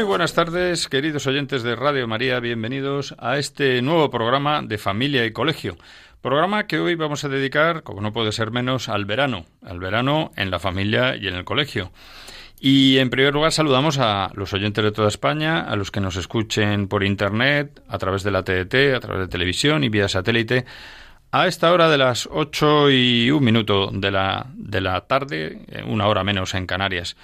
Muy buenas tardes, queridos oyentes de Radio María, bienvenidos a este nuevo programa de Familia y Colegio. Programa que hoy vamos a dedicar, como no puede ser menos, al verano, al verano en la familia y en el colegio. Y en primer lugar saludamos a los oyentes de toda España, a los que nos escuchen por Internet, a través de la TDT, a través de televisión y vía satélite, a esta hora de las ocho y un minuto de la, de la tarde, eh, una hora menos en Canarias.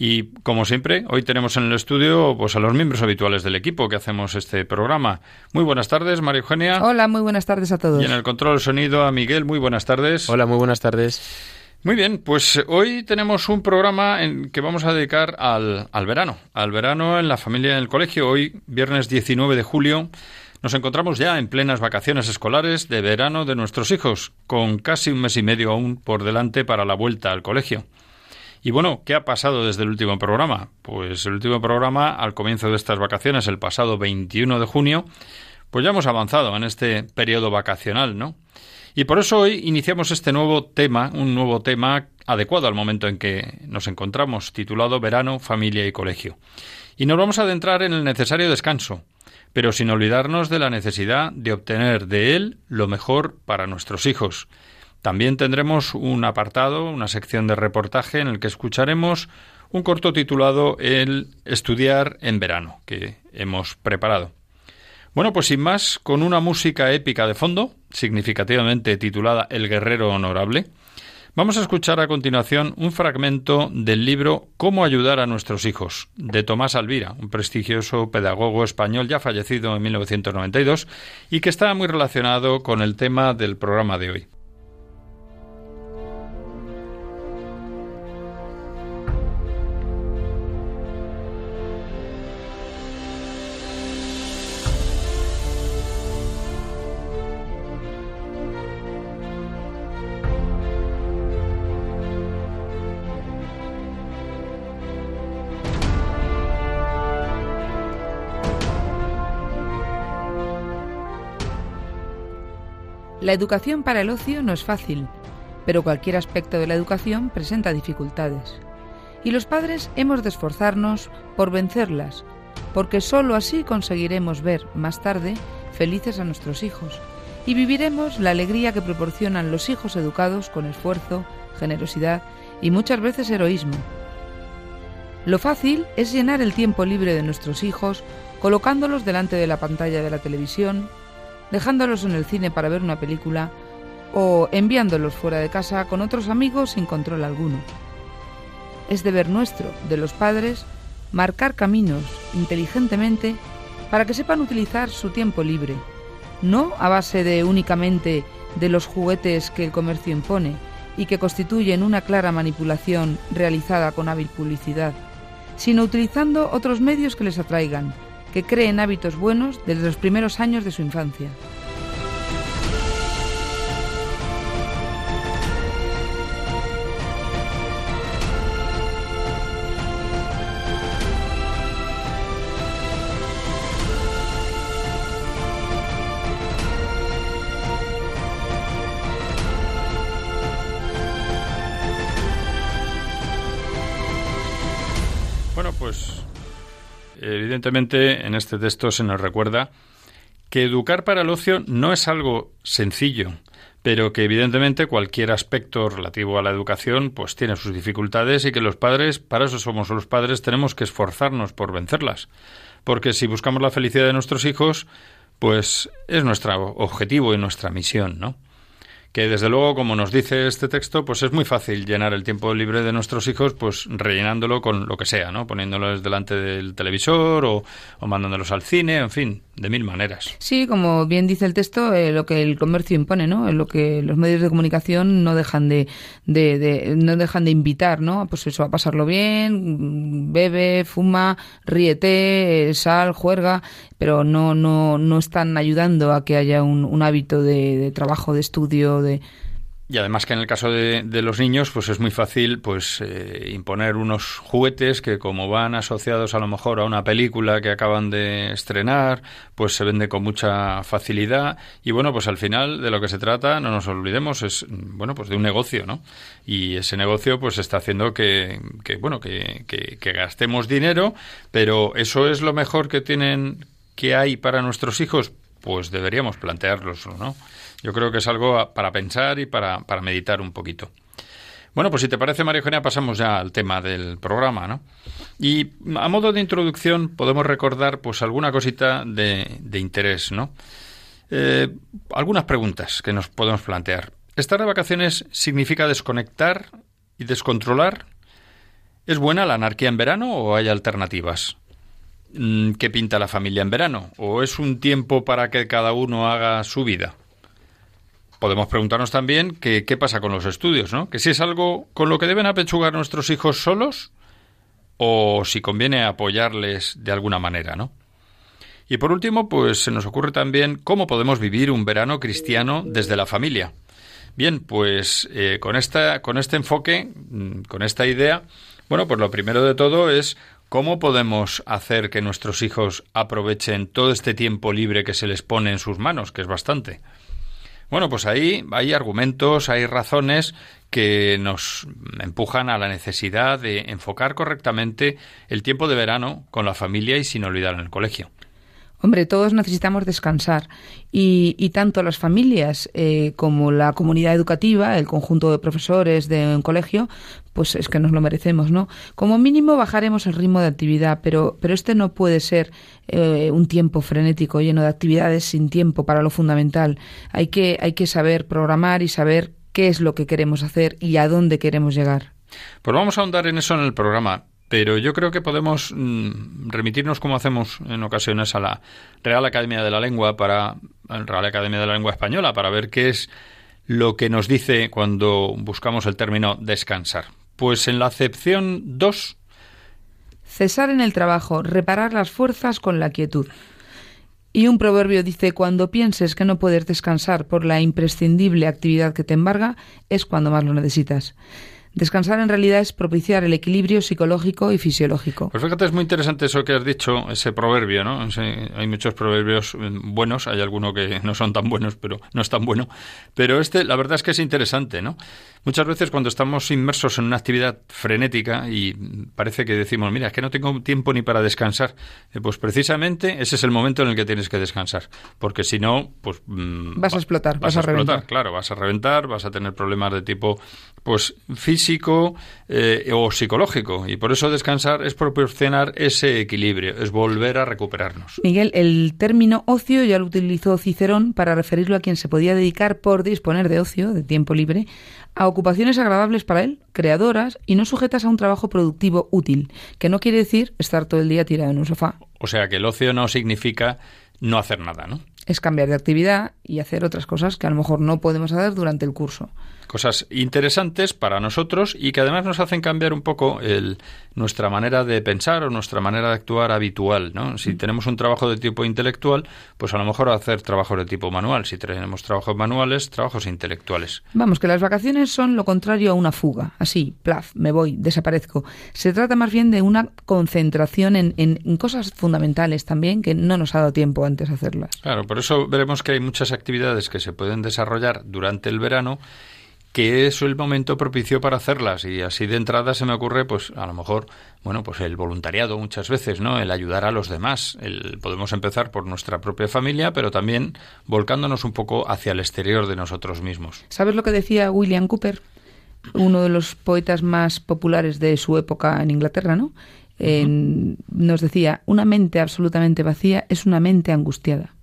Y como siempre, hoy tenemos en el estudio pues a los miembros habituales del equipo que hacemos este programa. Muy buenas tardes, María Eugenia. Hola, muy buenas tardes a todos. Y en el control del sonido a Miguel, muy buenas tardes. Hola, muy buenas tardes. Muy bien, pues hoy tenemos un programa en que vamos a dedicar al, al verano, al verano en la familia en el colegio. Hoy, viernes 19 de julio, nos encontramos ya en plenas vacaciones escolares de verano de nuestros hijos, con casi un mes y medio aún por delante para la vuelta al colegio. Y bueno, ¿qué ha pasado desde el último programa? Pues el último programa, al comienzo de estas vacaciones, el pasado 21 de junio, pues ya hemos avanzado en este periodo vacacional, ¿no? Y por eso hoy iniciamos este nuevo tema, un nuevo tema adecuado al momento en que nos encontramos, titulado Verano, Familia y Colegio. Y nos vamos a adentrar en el necesario descanso, pero sin olvidarnos de la necesidad de obtener de él lo mejor para nuestros hijos, también tendremos un apartado, una sección de reportaje en el que escucharemos un corto titulado El estudiar en verano, que hemos preparado. Bueno, pues sin más, con una música épica de fondo, significativamente titulada El guerrero honorable, vamos a escuchar a continuación un fragmento del libro Cómo ayudar a nuestros hijos, de Tomás Alvira, un prestigioso pedagogo español ya fallecido en 1992 y que está muy relacionado con el tema del programa de hoy. La educación para el ocio no es fácil, pero cualquier aspecto de la educación presenta dificultades. Y los padres hemos de esforzarnos por vencerlas, porque sólo así conseguiremos ver más tarde felices a nuestros hijos y viviremos la alegría que proporcionan los hijos educados con esfuerzo, generosidad y muchas veces heroísmo. Lo fácil es llenar el tiempo libre de nuestros hijos colocándolos delante de la pantalla de la televisión, dejándolos en el cine para ver una película o enviándolos fuera de casa con otros amigos sin control alguno. Es deber nuestro, de los padres, marcar caminos inteligentemente para que sepan utilizar su tiempo libre, no a base de únicamente de los juguetes que el comercio impone y que constituyen una clara manipulación realizada con hábil publicidad, sino utilizando otros medios que les atraigan, que creen hábitos buenos desde los primeros años de su infancia. Evidentemente en este texto se nos recuerda que educar para el ocio no es algo sencillo, pero que evidentemente cualquier aspecto relativo a la educación pues tiene sus dificultades y que los padres, para eso somos los padres, tenemos que esforzarnos por vencerlas. Porque si buscamos la felicidad de nuestros hijos, pues es nuestro objetivo y nuestra misión, ¿no? Que desde luego, como nos dice este texto, pues es muy fácil llenar el tiempo libre de nuestros hijos, pues rellenándolo con lo que sea, ¿no? Poniéndolos delante del televisor o, mandándolos al cine, en fin, de mil maneras. Sí, como bien dice el texto, eh, lo que el comercio impone, ¿no? Lo que los medios de comunicación no dejan de, de, no dejan de invitar, ¿no? Pues eso, a pasarlo bien, bebe, fuma, ríete, sal, juerga, pero no, no, no están ayudando a que haya un, un hábito de, de trabajo, de estudio, de, y además que en el caso de, los niños, pues es muy fácil pues eh, imponer unos juguetes que como van asociados a lo mejor a una película que acaban de estrenar, pues se vende con mucha facilidad. Y bueno, pues al final de lo que se trata, no nos olvidemos, es bueno, pues de un negocio, ¿no? Y ese negocio pues está haciendo que, que bueno, que, que, que gastemos dinero, pero eso es lo mejor que tienen, que hay para nuestros hijos, pues deberíamos planteárnoslo, ¿no? Yo creo que es algo para pensar y para, para meditar un poquito. Bueno, pues si te parece, María Eugenia, pasamos ya al tema del programa, ¿no? Y a modo de introducción podemos recordar, pues, alguna cosita de, de interés, ¿no? Eh, algunas preguntas que nos podemos plantear. ¿Estar de vacaciones significa desconectar y descontrolar? ¿Es buena la anarquía en verano o hay alternativas? Mm, ¿Qué pinta la familia en verano? ¿O es un tiempo para que cada uno haga su vida? Podemos preguntarnos también qué pasa con los estudios, ¿no? Que si es algo con lo que deben apechugar nuestros hijos solos o si conviene apoyarles de alguna manera, ¿no? Y por último, pues se nos ocurre también cómo podemos vivir un verano cristiano desde la familia. Bien, pues eh, con, esta, con este enfoque, mm, con esta idea, bueno, pues lo primero de todo es cómo podemos hacer que nuestros hijos aprovechen todo este tiempo libre que se les pone en sus manos, que es bastante. Bueno, pues ahí hay argumentos, hay razones que nos empujan a la necesidad de enfocar correctamente el tiempo de verano con la familia y sin olvidar el colegio. Hombre, todos necesitamos descansar y, tanto las familias eh, como la comunidad educativa, el conjunto de profesores de un colegio, pues es que nos lo merecemos, ¿no? Como mínimo bajaremos el ritmo de actividad, pero, pero este no puede ser eh, un tiempo frenético lleno de actividades sin tiempo para lo fundamental. Hay que, hay que saber programar y saber qué es lo que queremos hacer y a dónde queremos llegar. Pues vamos a ahondar en eso en el programa. Pero yo creo que podemos mm, remitirnos, como hacemos en ocasiones, a la Real Academia de la Lengua, para la Real Academia de la Lengua Española, para ver qué es lo que nos dice cuando buscamos el término descansar. Pues en la acepción 2. Cesar en el trabajo, reparar las fuerzas con la quietud. Y un proverbio dice, cuando pienses que no puedes descansar por la imprescindible actividad que te embarga, es cuando más lo necesitas. Descansar en realidad es propiciar el equilibrio psicológico y fisiológico. Pues fíjate, es muy interesante eso que has dicho, ese proverbio, ¿no? hay muchos proverbios eh, buenos, hay algunos que no son tan buenos, pero no es tan bueno. Pero este, la verdad es que es interesante, ¿no? Muchas veces cuando estamos inmersos en una actividad frenética y parece que decimos, mira, es que no tengo tiempo ni para descansar, eh, pues precisamente ese es el momento en el que tienes que descansar, porque si no, pues... Mm, vas a explotar, vas, a, explotar, reventar. Claro, vas a reventar, vas a tener problemas de tipo, pues físico eh, o psicológico, y por eso descansar es proporcionar ese equilibrio, es volver a recuperarnos. Miguel, el término ocio ya lo utilizó Cicerón para referirlo a quien se podía dedicar por disponer de ocio, de tiempo libre, a ocupaciones agradables para él, creadoras y no sujetas a un trabajo productivo útil, que no quiere decir estar todo el día tirado en un sofá. O sea que el ocio no significa no hacer nada, ¿no? Es cambiar de actividad y hacer otras cosas que a lo mejor no podemos hacer durante el curso cosas interesantes para nosotros y que además nos hacen cambiar un poco el, nuestra manera de pensar o nuestra manera de actuar habitual. ¿no? Si mm. tenemos un trabajo de tipo intelectual, pues a lo mejor hacer trabajos de tipo manual. Si tenemos trabajos manuales, trabajos intelectuales. Vamos, que las vacaciones son lo contrario a una fuga. Así, plaf, me voy, desaparezco. Se trata más bien de una concentración en, en cosas fundamentales también que no nos ha dado tiempo antes de hacerlas. Claro, por eso veremos que hay muchas actividades que se pueden desarrollar durante el verano que es el momento propicio para hacerlas. Y así de entrada se me ocurre pues a lo mejor bueno pues el voluntariado muchas veces no el ayudar a los demás. El, podemos empezar por nuestra propia familia pero también volcándonos un poco hacia el exterior de nosotros mismos. Sabes lo que decía William Cooper uno de los poetas más populares de su época en Inglaterra no nos decía una mente absolutamente vacía es una mente angustiada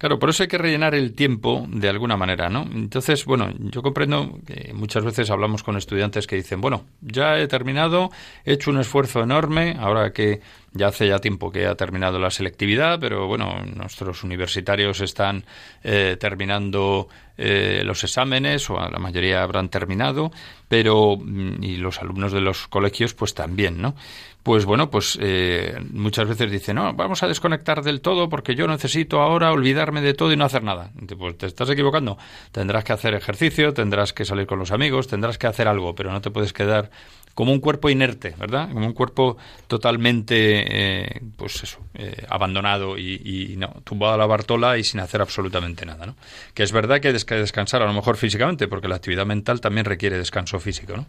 Claro, por eso hay que rellenar el tiempo de alguna manera, ¿no? Entonces, bueno, yo comprendo que muchas veces hablamos con estudiantes que dicen, bueno, ya he terminado, he hecho un esfuerzo enorme, ahora que ya hace ya tiempo que ha terminado la selectividad, pero bueno, nuestros universitarios están eh, terminando eh, los exámenes, o la mayoría habrán terminado, pero mm, y los alumnos de los colegios pues también, ¿no? pues bueno, pues eh, muchas veces dicen, no, vamos a desconectar del todo porque yo necesito ahora olvidarme de todo y no hacer nada. Pues te estás equivocando. Tendrás que hacer ejercicio, tendrás que salir con los amigos, tendrás que hacer algo, pero no te puedes quedar como un cuerpo inerte, ¿verdad? Como un cuerpo totalmente, eh, pues eso, eh, abandonado y, no, tumbado a la bartola y sin hacer absolutamente nada, ¿no? Que es verdad que hay que descansar a lo mejor físicamente, porque la actividad mental también requiere descanso físico, ¿no?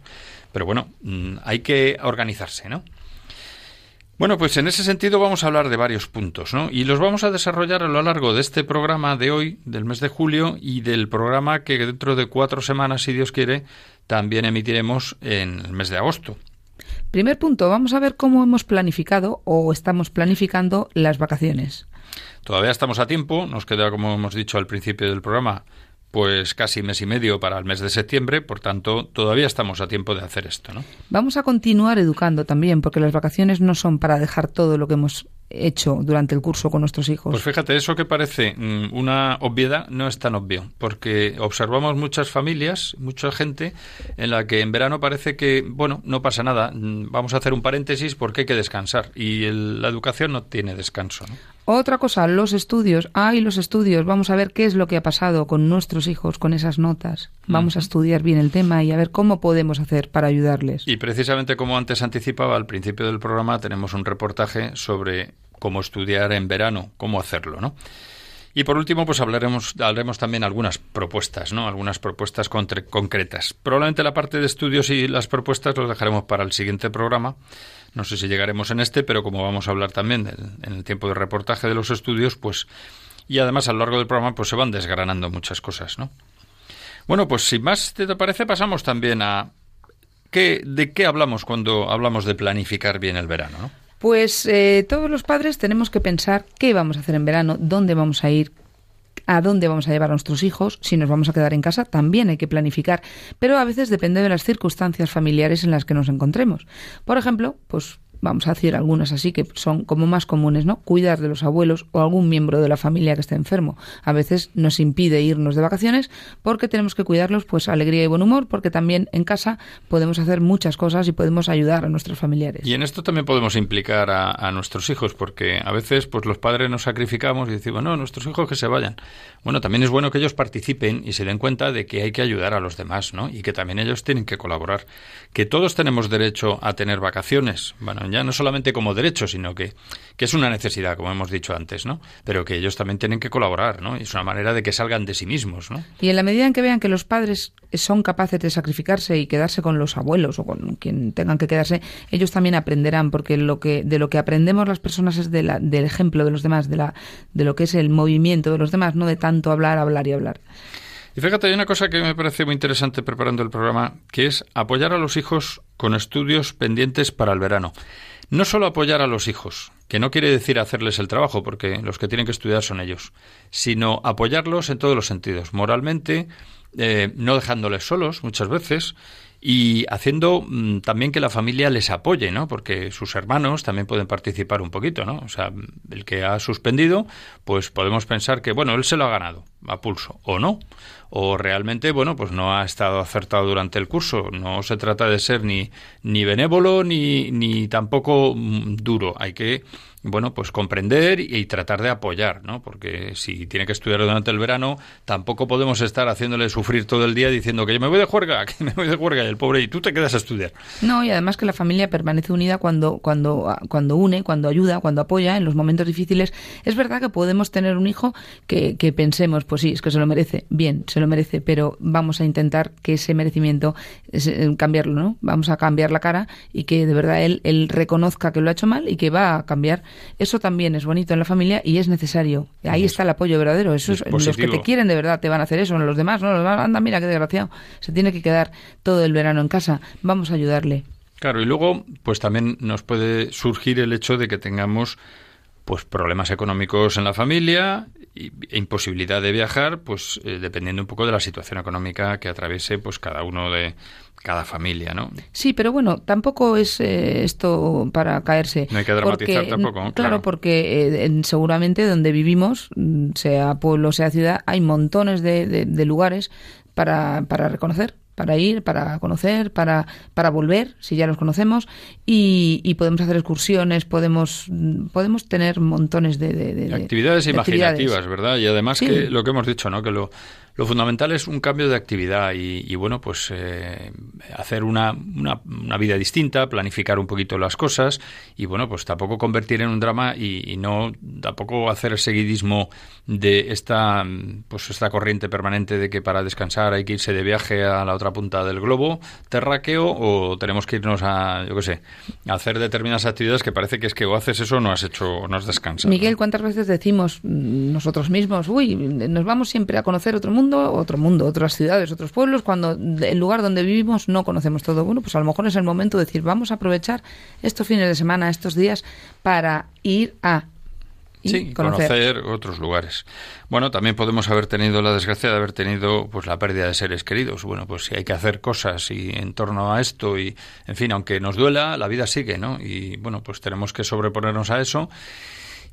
Pero bueno, mm, hay que organizarse, ¿no? Bueno, pues en ese sentido vamos a hablar de varios puntos, ¿no? Y los vamos a desarrollar a lo largo de este programa de hoy, del mes de julio, y del programa que dentro de cuatro semanas, si Dios quiere, también emitiremos en el mes de agosto. Primer punto, vamos a ver cómo hemos planificado o estamos planificando las vacaciones. Todavía estamos a tiempo, nos queda, como hemos dicho al principio del programa, pues casi mes y medio para el mes de septiembre, por tanto, todavía estamos a tiempo de hacer esto, ¿no? Vamos a continuar educando también, porque las vacaciones no son para dejar todo lo que hemos hecho durante el curso con nuestros hijos. Pues fíjate, eso que parece mm, una obviedad no es tan obvio, porque observamos muchas familias, mucha gente, en la que en verano parece que, bueno, no pasa nada, mm, vamos a hacer un paréntesis porque hay que descansar y la educación no tiene descanso. Otra cosa, los estudios. Ay, los estudios. Vamos a ver qué es lo que ha pasado con nuestros hijos, con esas notas. Vamos a estudiar bien el tema y a ver cómo podemos hacer para ayudarles. Y precisamente como antes anticipaba al principio del programa, tenemos un reportaje sobre cómo estudiar en verano, cómo hacerlo, ¿no? Y por último, pues hablaremos, hablaremos también algunas propuestas, ¿no? Algunas propuestas concretas. Probablemente la parte de estudios y las propuestas los dejaremos para el siguiente programa. No sé si llegaremos en este, pero como vamos a hablar también en el tiempo de reportaje de los estudios, pues y además a lo largo del programa pues se van desgranando muchas cosas, ¿no? Bueno, pues si más te parece, pasamos también a ¿qué, de qué hablamos cuando hablamos de planificar bien el verano, ¿no? Pues eh, todos los padres tenemos que pensar qué vamos a hacer en verano, dónde vamos a ir, a dónde vamos a llevar a nuestros hijos, si nos vamos a quedar en casa, también hay que planificar, pero a veces depende de las circunstancias familiares en las que nos encontremos. Por ejemplo, pues vamos a decir algunas así que son como más comunes, ¿no? Cuidar de los abuelos o algún miembro de la familia que esté enfermo. A veces nos impide irnos de vacaciones porque tenemos que cuidarlos, pues alegría y buen humor, porque también en casa podemos hacer muchas cosas y podemos ayudar a nuestros familiares. Y en esto también podemos implicar a, nuestros hijos, porque a veces pues los padres nos sacrificamos y decimos, no, nuestros hijos que se vayan. Bueno, también es bueno que ellos participen y se den cuenta de que hay que ayudar a los demás, ¿no? Y que también ellos tienen que colaborar. Que todos tenemos derecho a tener vacaciones. Bueno, ya no solamente como derecho, sino que, que es una necesidad, como hemos dicho antes, ¿no? Pero que ellos también tienen que colaborar, ¿no? Y es una manera de que salgan de sí mismos, ¿no? Y en la medida en que vean que los padres son capaces de sacrificarse y quedarse con los abuelos o con quien tengan que quedarse, ellos también aprenderán, porque lo que, de lo que aprendemos las personas es de del ejemplo de los demás, de, la, de lo que es el movimiento de los demás, no de tanto hablar, hablar y hablar. Y fíjate, hay una cosa que me parece muy interesante preparando el programa, que es apoyar a los hijos con estudios pendientes para el verano. No solo apoyar a los hijos, que no quiere decir hacerles el trabajo, porque los que tienen que estudiar son ellos, sino apoyarlos en todos los sentidos, moralmente, eh, no dejándoles solos muchas veces y haciendo mm, también que la familia les apoye, ¿no? Porque sus hermanos también pueden participar un poquito, ¿no? O sea, el que ha suspendido, pues podemos pensar que, bueno, él se lo ha ganado a pulso, o no, o realmente, bueno, pues no ha estado acertado durante el curso. No se trata de ser ni, ni benévolo ni, ni tampoco mm, duro. Hay que bueno, pues comprender y, tratar de apoyar, ¿no? Porque si tiene que estudiar durante el verano, tampoco podemos estar haciéndole sufrir todo el día diciendo que yo me voy de juerga, que me voy de juerga y el pobre y tú te quedas a estudiar. No, y además que la familia permanece unida cuando cuando cuando une, cuando ayuda, cuando apoya en los momentos difíciles. Es verdad que podemos tener un hijo que, que pensemos, pues sí, es que se lo merece, bien, se lo merece, pero vamos a intentar que ese merecimiento eh, cambiarlo, ¿no? Vamos a cambiar la cara y que de verdad él, él reconozca que lo ha hecho mal y que va a cambiar. Eso también es bonito en la familia y es necesario. Ahí está el apoyo verdadero. Eso es, los que te quieren de verdad te van a hacer eso, los demás no. Anda, mira qué desgraciado. Se tiene que quedar todo el verano en casa. Vamos a ayudarle. Claro, y luego, pues también nos puede surgir el hecho de que tengamos pues problemas económicos en la familia e imposibilidad de viajar, pues eh, dependiendo un poco de la situación económica que atraviese pues cada uno de cada familia, ¿no? Sí, pero bueno, tampoco es eh, esto para caerse. No hay que dramatizar tampoco. Claro, porque eh, seguramente donde vivimos, mm, sea pueblo, sea ciudad, hay montones de, de lugares para, para reconocer para ir, para conocer, para, para volver, si ya los conocemos, y, podemos hacer excursiones, podemos, podemos tener montones de, actividades imaginativas, ¿verdad? Y además que lo que hemos dicho, ¿no? Que lo, lo fundamental es un cambio de actividad y, bueno, pues eh, hacer una, una, vida distinta, planificar un poquito las cosas y bueno, pues tampoco convertir en un drama y, no tampoco hacer el seguidismo de esta, pues esta corriente permanente de que para descansar hay que irse de viaje a la otra punta del globo terráqueo o tenemos que irnos a, yo qué sé, a hacer determinadas actividades que parece que es que o haces eso o no has hecho, o no has descansado. Miguel, ¿cuántas veces decimos nosotros mismos, uy, nos vamos siempre a conocer otro mundo? Otro mundo, otras ciudades, otros pueblos, cuando el lugar donde vivimos no conocemos todo. Bueno, pues a lo mejor es el momento de decir, vamos a aprovechar estos fines de semana, estos días, para ir a sí, conocer. otros lugares. Bueno, también podemos haber tenido la desgracia de haber tenido pues la pérdida de seres queridos. Bueno, pues si hay que hacer cosas y en torno a esto y en fin, aunque nos duela, la vida sigue, ¿no? Y bueno, pues tenemos que sobreponernos a eso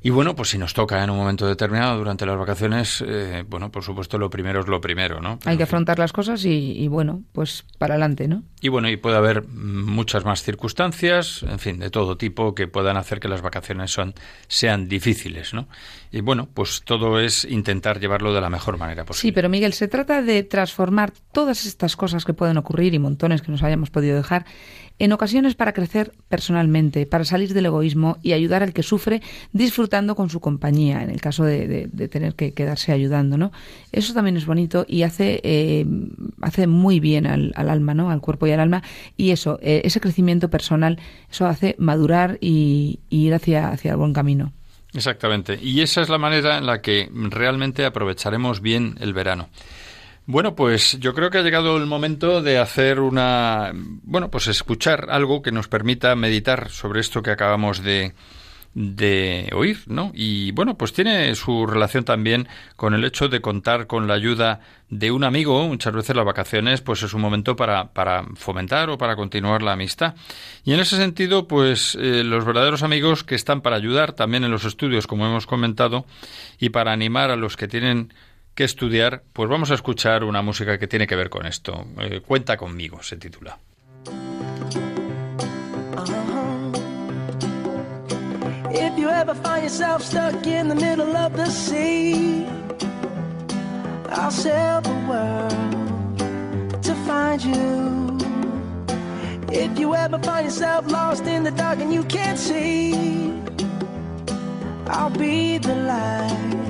y bueno, pues si nos toca en un momento determinado durante las vacaciones, eh, bueno, por supuesto lo primero es lo primero, ¿no? Hay que afrontar las cosas y, bueno, pues para adelante, ¿no? Y bueno, y puede haber muchas más circunstancias, en fin, de todo tipo, que puedan hacer que las vacaciones son, sean difíciles, ¿no? Y bueno, pues todo es intentar llevarlo de la mejor manera posible. Sí, pero Miguel, se trata de transformar todas estas cosas que pueden ocurrir y montones que nos hayamos podido dejar en ocasiones para crecer personalmente, para salir del egoísmo y ayudar al que sufre disfrutando con su compañía, en el caso de, tener que quedarse ayudando, ¿no? Eso también es bonito y hace, eh, hace muy bien al, alma, ¿no? Al cuerpo y al alma y eso, eh, ese crecimiento personal, eso hace madurar y, y ir hacia, hacia el buen camino. Exactamente. Y esa es la manera en la que realmente aprovecharemos bien el verano. Bueno, pues yo creo que ha llegado el momento de hacer una, bueno, pues escuchar algo que nos permita meditar sobre esto que acabamos de, de oír, ¿no? Y bueno, pues tiene su relación también con el hecho de contar con la ayuda de un amigo. Muchas veces las vacaciones, pues es un momento para, para fomentar o para continuar la amistad. Y en ese sentido, pues eh, los verdaderos amigos que están para ayudar también en los estudios, como hemos comentado, y para animar a los que tienen que estudiar, pues vamos a escuchar una música que tiene que ver con esto. Eh, Cuenta conmigo, se titula. If you ever find yourself stuck in the middle of the sea, I'll sail the world to find you. If you ever find yourself lost in the dark and you can't see, I'll be the light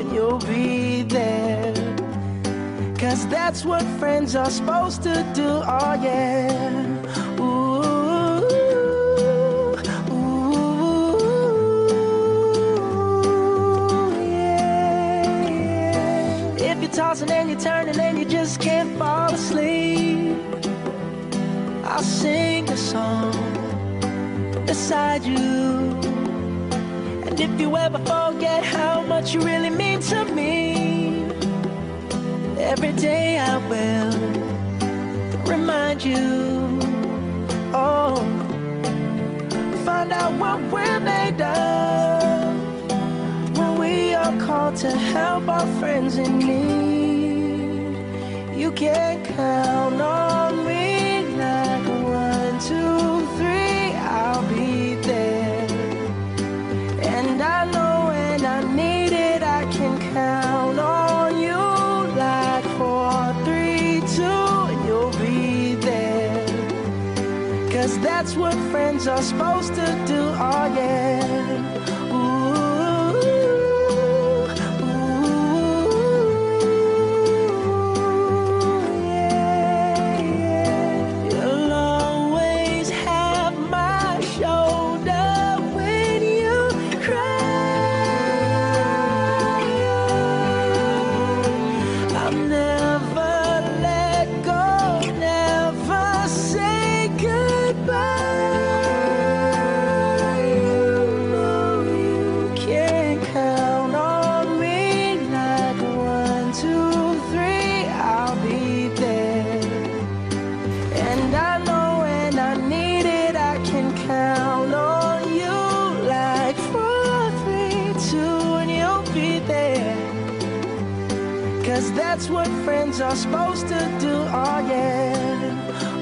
you'll be there. Cause that's what friends are supposed to do, oh yeah. Ooh, ooh, yeah. If you're tossing and you're turning and you just can't fall asleep, I'll sing a song beside you And if you ever forget how much you really mean to me, every day I will remind you. Oh, find out what we're made of when we are called to help our friends in need. You can count on are supposed to do,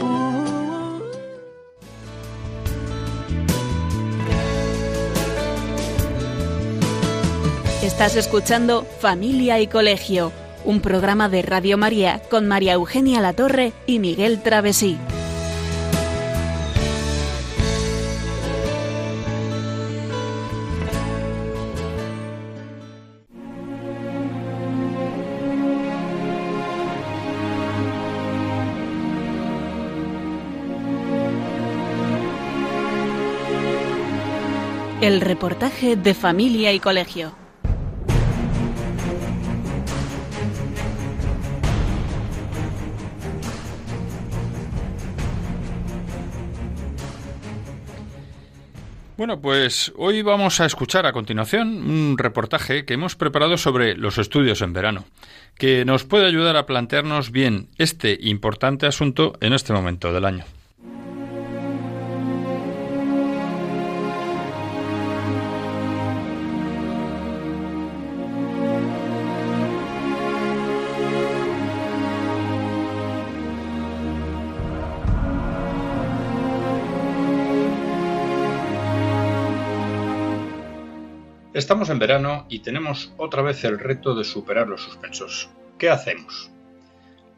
oh. Estás escuchando Familia y Colegio, un programa de Radio María con María Eugenia Latorre y Miguel Travesí. El reportaje de Familia y Colegio. Bueno, pues hoy vamos a escuchar a continuación un reportaje que hemos preparado sobre los estudios en verano, que nos puede ayudar a plantearnos bien este importante asunto en este momento del año. Estamos en verano y tenemos otra vez el reto de superar los suspensos. ¿Qué hacemos?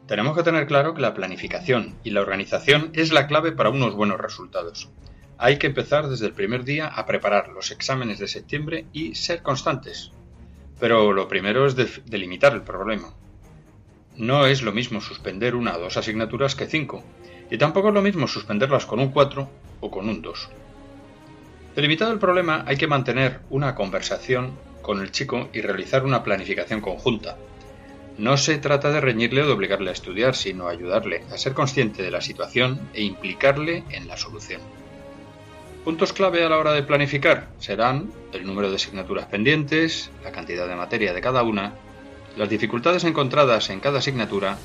Tenemos que tener claro que la planificación y la organización es la clave para unos buenos resultados. Hay que empezar desde el primer día a preparar los exámenes de septiembre y ser constantes. Pero lo primero es de- delimitar el problema. No es lo mismo suspender una o dos asignaturas que cinco, y tampoco es lo mismo suspenderlas con un 4 o con un 2. Delimitado el problema, hay que mantener una conversación con el chico y realizar una planificación conjunta. No se trata de reñirle o de obligarle a estudiar, sino ayudarle a ser consciente de la situación e implicarle en la solución. Puntos clave a la hora de planificar serán el número de asignaturas pendientes, la cantidad de materia de cada una, las dificultades encontradas en cada asignatura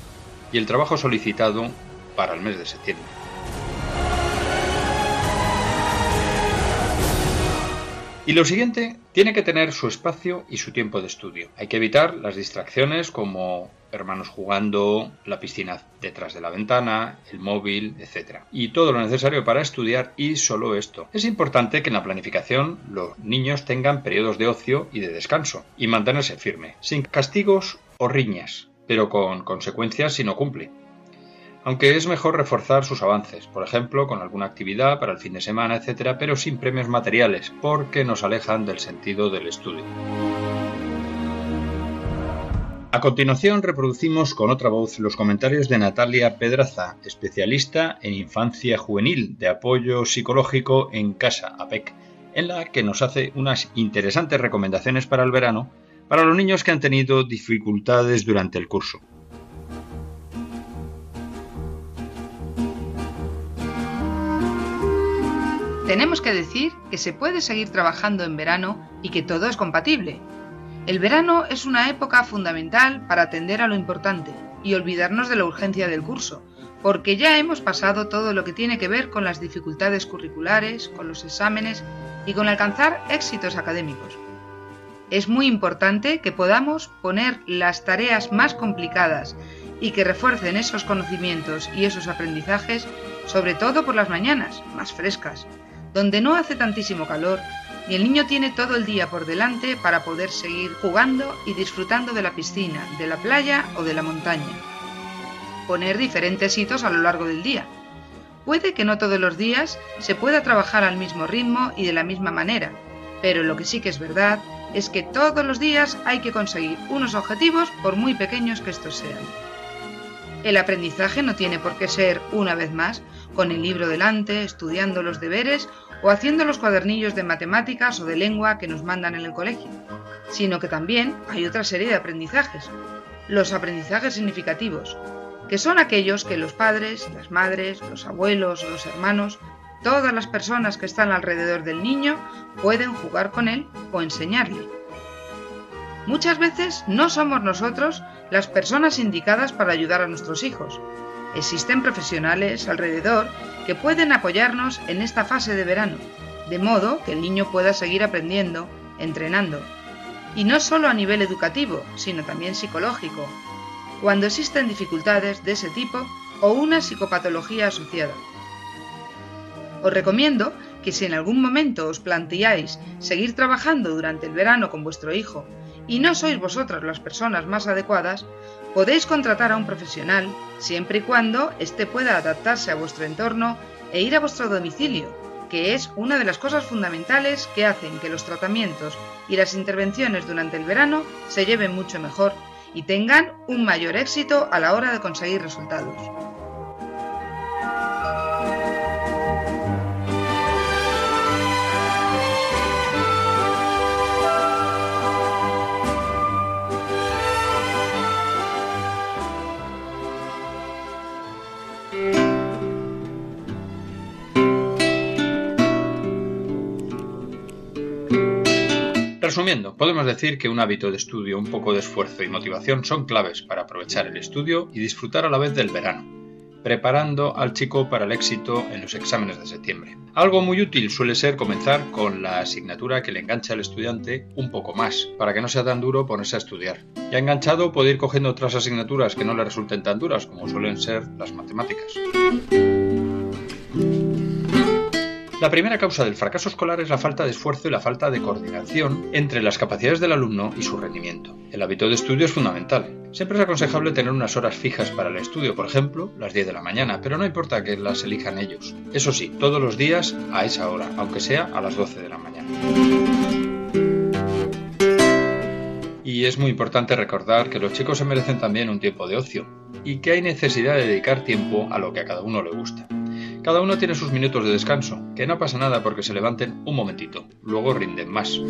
y el trabajo solicitado para el mes de septiembre. Y lo siguiente, tiene que tener su espacio y su tiempo de estudio. Hay que evitar las distracciones como hermanos jugando, la piscina detrás de la ventana, el móvil, etc. Y todo lo necesario para estudiar y solo esto. Es importante que en la planificación los niños tengan periodos de ocio y de descanso y mantenerse firme, sin castigos o riñas, pero con consecuencias si no cumple aunque es mejor reforzar sus avances, por ejemplo, con alguna actividad para el fin de semana, etc., pero sin premios materiales, porque nos alejan del sentido del estudio. A continuación reproducimos con otra voz los comentarios de Natalia Pedraza, especialista en infancia juvenil de apoyo psicológico en casa, APEC, en la que nos hace unas interesantes recomendaciones para el verano para los niños que han tenido dificultades durante el curso. Tenemos que decir que se puede seguir trabajando en verano y que todo es compatible. El verano es una época fundamental para atender a lo importante y olvidarnos de la urgencia del curso, porque ya hemos pasado todo lo que tiene que ver con las dificultades curriculares, con los exámenes y con alcanzar éxitos académicos. Es muy importante que podamos poner las tareas más complicadas y que refuercen esos conocimientos y esos aprendizajes, sobre todo por las mañanas, más frescas, donde no hace tantísimo calor y el niño tiene todo el día por delante para poder seguir jugando y disfrutando de la piscina, de la playa o de la montaña poner diferentes hitos a lo largo del día. Puede que no todos los días se pueda trabajar al mismo ritmo y de la misma manera, pero lo que sí que es verdad es que todos los días hay que conseguir unos objetivos por muy pequeños que estos sean. El aprendizaje no tiene por qué ser, una vez más, con el libro delante, estudiando los deberes o haciendo los cuadernillos de matemáticas o de lengua que nos mandan en el colegio, sino que también hay otra serie de aprendizajes, los aprendizajes significativos, que son aquellos que los padres, las madres, los abuelos, los hermanos, todas las personas que están alrededor del niño pueden jugar con él o enseñarle. Muchas veces no somos nosotros las personas indicadas para ayudar a nuestros hijos. Existen profesionales alrededor que pueden apoyarnos en esta fase de verano, de modo que el niño pueda seguir aprendiendo, entrenando. Y no solo a nivel educativo, sino también psicológico, cuando existen dificultades de ese tipo o una psicopatología asociada. Os recomiendo que si en algún momento os planteáis seguir trabajando durante el verano con vuestro hijo y no sois vosotras las personas más adecuadas, podéis contratar a un profesional siempre y cuando éste pueda adaptarse a vuestro entorno e ir a vuestro domicilio, que es una de las cosas fundamentales que hacen que los tratamientos y las intervenciones durante el verano se lleven mucho mejor y tengan un mayor éxito a la hora de conseguir resultados. Resumiendo, podemos decir que un hábito de estudio, un poco de esfuerzo y motivación son claves para aprovechar el estudio y disfrutar a la vez del verano, preparando al chico para el éxito en los exámenes de septiembre. Algo muy útil suele ser comenzar con la asignatura que le engancha al estudiante un poco más, para que no sea tan duro ponerse a estudiar. Ya enganchado puede ir cogiendo otras asignaturas que no le resulten tan duras como suelen ser las matemáticas. La primera causa del fracaso escolar es la falta de esfuerzo y la falta de coordinación entre las capacidades del alumno y su rendimiento. El hábito de estudio es fundamental. Siempre es aconsejable tener unas horas fijas para el estudio, por ejemplo, las 10 de la mañana, pero no importa que las elijan ellos. Eso sí, todos los días a esa hora, aunque sea a las 12 de la mañana. Y es muy importante recordar que los chicos se merecen también un tiempo de ocio y que hay necesidad de dedicar tiempo a lo que a cada uno le gusta. Cada uno tiene sus minutos de descanso, que no pasa nada porque se levanten un momentito, luego rinden más.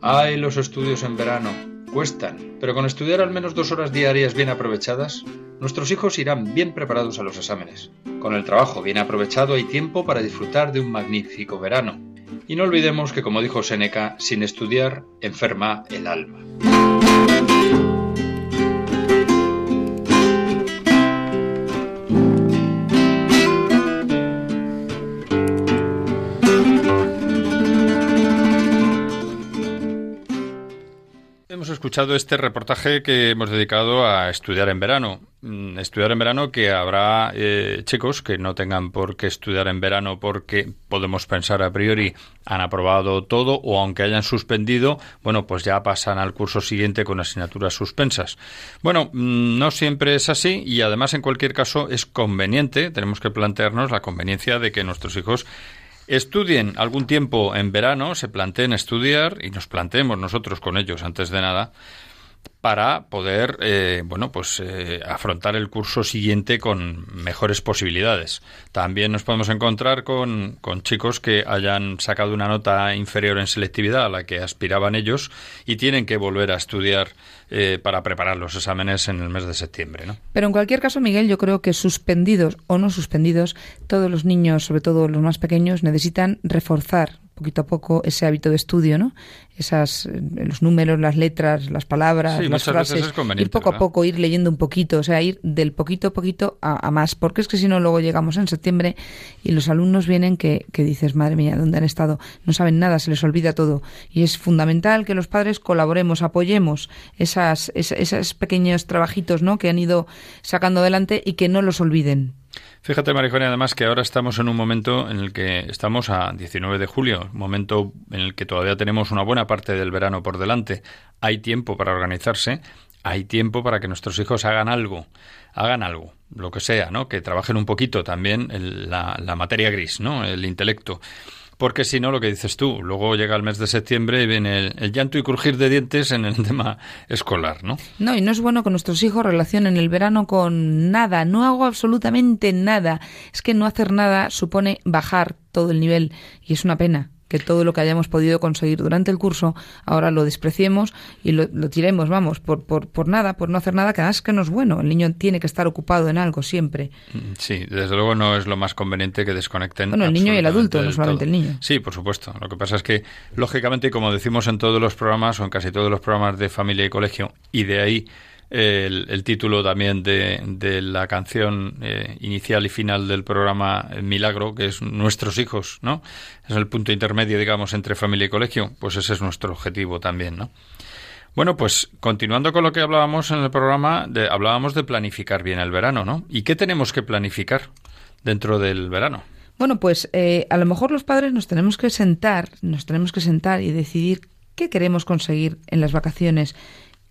Ay, los estudios en verano. Cuestan, pero con estudiar al menos dos horas diarias bien aprovechadas, nuestros hijos irán bien preparados a los exámenes. Con el trabajo bien aprovechado hay tiempo para disfrutar de un magnífico verano. Y no olvidemos que, como dijo Séneca, sin estudiar enferma el alma. Escuchado este reportaje que hemos dedicado a estudiar en verano. Mm, estudiar en verano que habrá eh, chicos que no tengan por qué estudiar en verano porque podemos pensar a priori han aprobado todo o aunque hayan suspendido, bueno, pues ya pasan al curso siguiente con asignaturas suspensas. Bueno, mm, no siempre es así y además en cualquier caso es conveniente, tenemos que plantearnos la conveniencia de que nuestros hijos estudien algún tiempo en verano, se planteen estudiar y nos planteemos nosotros con ellos antes de nada para poder, eh, bueno, pues eh, afrontar el curso siguiente con mejores posibilidades. También nos podemos encontrar con, con, chicos que hayan sacado una nota inferior en selectividad a la que aspiraban ellos y tienen que volver a estudiar eh, para preparar los exámenes en el mes de septiembre, ¿no? Pero en cualquier caso, Miguel, yo creo que suspendidos o no suspendidos, todos los niños, sobre todo los más pequeños, necesitan reforzar poquito a poco ese hábito de estudio, ¿no? Esas, eh, los números, las letras, las palabras, las frases, ir poco a poco, ir leyendo un poquito, o sea, ir del poquito a poquito a, más, porque es que si no luego llegamos en septiembre y los alumnos vienen que, que dices, madre mía, ¿dónde han estado? No saben nada, se les olvida todo. Y es fundamental que los padres colaboremos, apoyemos esas, esos pequeños trabajitos, ¿no? Que han ido sacando adelante y que no los olviden. Fíjate, Marijonia, además que ahora estamos en un momento en el que estamos a 19 de julio, momento en el que todavía tenemos una buena parte del verano por delante. Hay tiempo para organizarse, hay tiempo para que nuestros hijos hagan algo, hagan algo, lo que sea, ¿no? Que trabajen un poquito también la, la materia gris, ¿no? El intelecto porque si no, lo que dices tú, luego llega el mes de septiembre y viene el, llanto y crujir de dientes en el tema escolar, ¿no? No, y no es bueno que nuestros hijos relacionen el verano con nada, no hago absolutamente nada. Es que no hacer nada supone bajar todo el nivel y es una pena que todo lo que hayamos podido conseguir durante el curso ahora lo despreciemos y lo, tiremos, vamos, por, por, por, nada, por no hacer nada, que además que no es bueno. El niño tiene que estar ocupado en algo siempre. Mm, sí, desde luego no es lo más conveniente que desconecten. Bueno, el niño y el adulto, no solamente el niño. Sí, por supuesto. Lo que pasa es que, lógicamente, como decimos en todos los programas o en casi todos los programas de familia y colegio, y de ahí el, título también de, de la canción eh, inicial y final del programa Milagro, que es Nuestros hijos, ¿no? Es el punto intermedio, digamos, entre familia y colegio. Pues ese es nuestro objetivo también, ¿no? Bueno, pues continuando con lo que hablábamos en el programa, hablábamos de planificar bien el verano, ¿no? ¿Y qué tenemos que planificar dentro del verano? Bueno, pues eh, a lo mejor los padres nos tenemos que sentar, nos tenemos que sentar y decidir qué queremos conseguir en las vacaciones,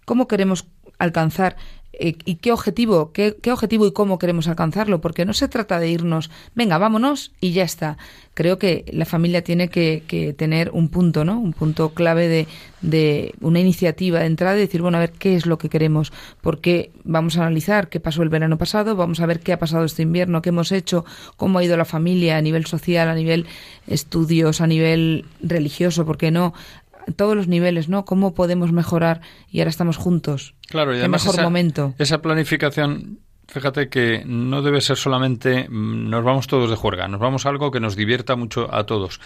cómo queremos alcanzar eh, y qué objetivo, qué, qué, objetivo y cómo queremos alcanzarlo, porque no se trata de irnos, venga, vámonos y ya está. Creo que la familia tiene que, que tener un punto, ¿no? Un punto clave de, de, una iniciativa de entrada y decir, bueno, a ver qué es lo que queremos, porque vamos a analizar qué pasó el verano pasado, vamos a ver qué ha pasado este invierno, qué hemos hecho, cómo ha ido la familia a nivel social, a nivel estudios, a nivel religioso, porque no? Todos los niveles, ¿no? ¿Cómo podemos mejorar y ahora estamos juntos? Claro, y además mejor momento. Esa planificación, fíjate que no debe ser solamente mm, nos vamos todos de juerga, nos vamos a algo que nos divierta mucho a todos.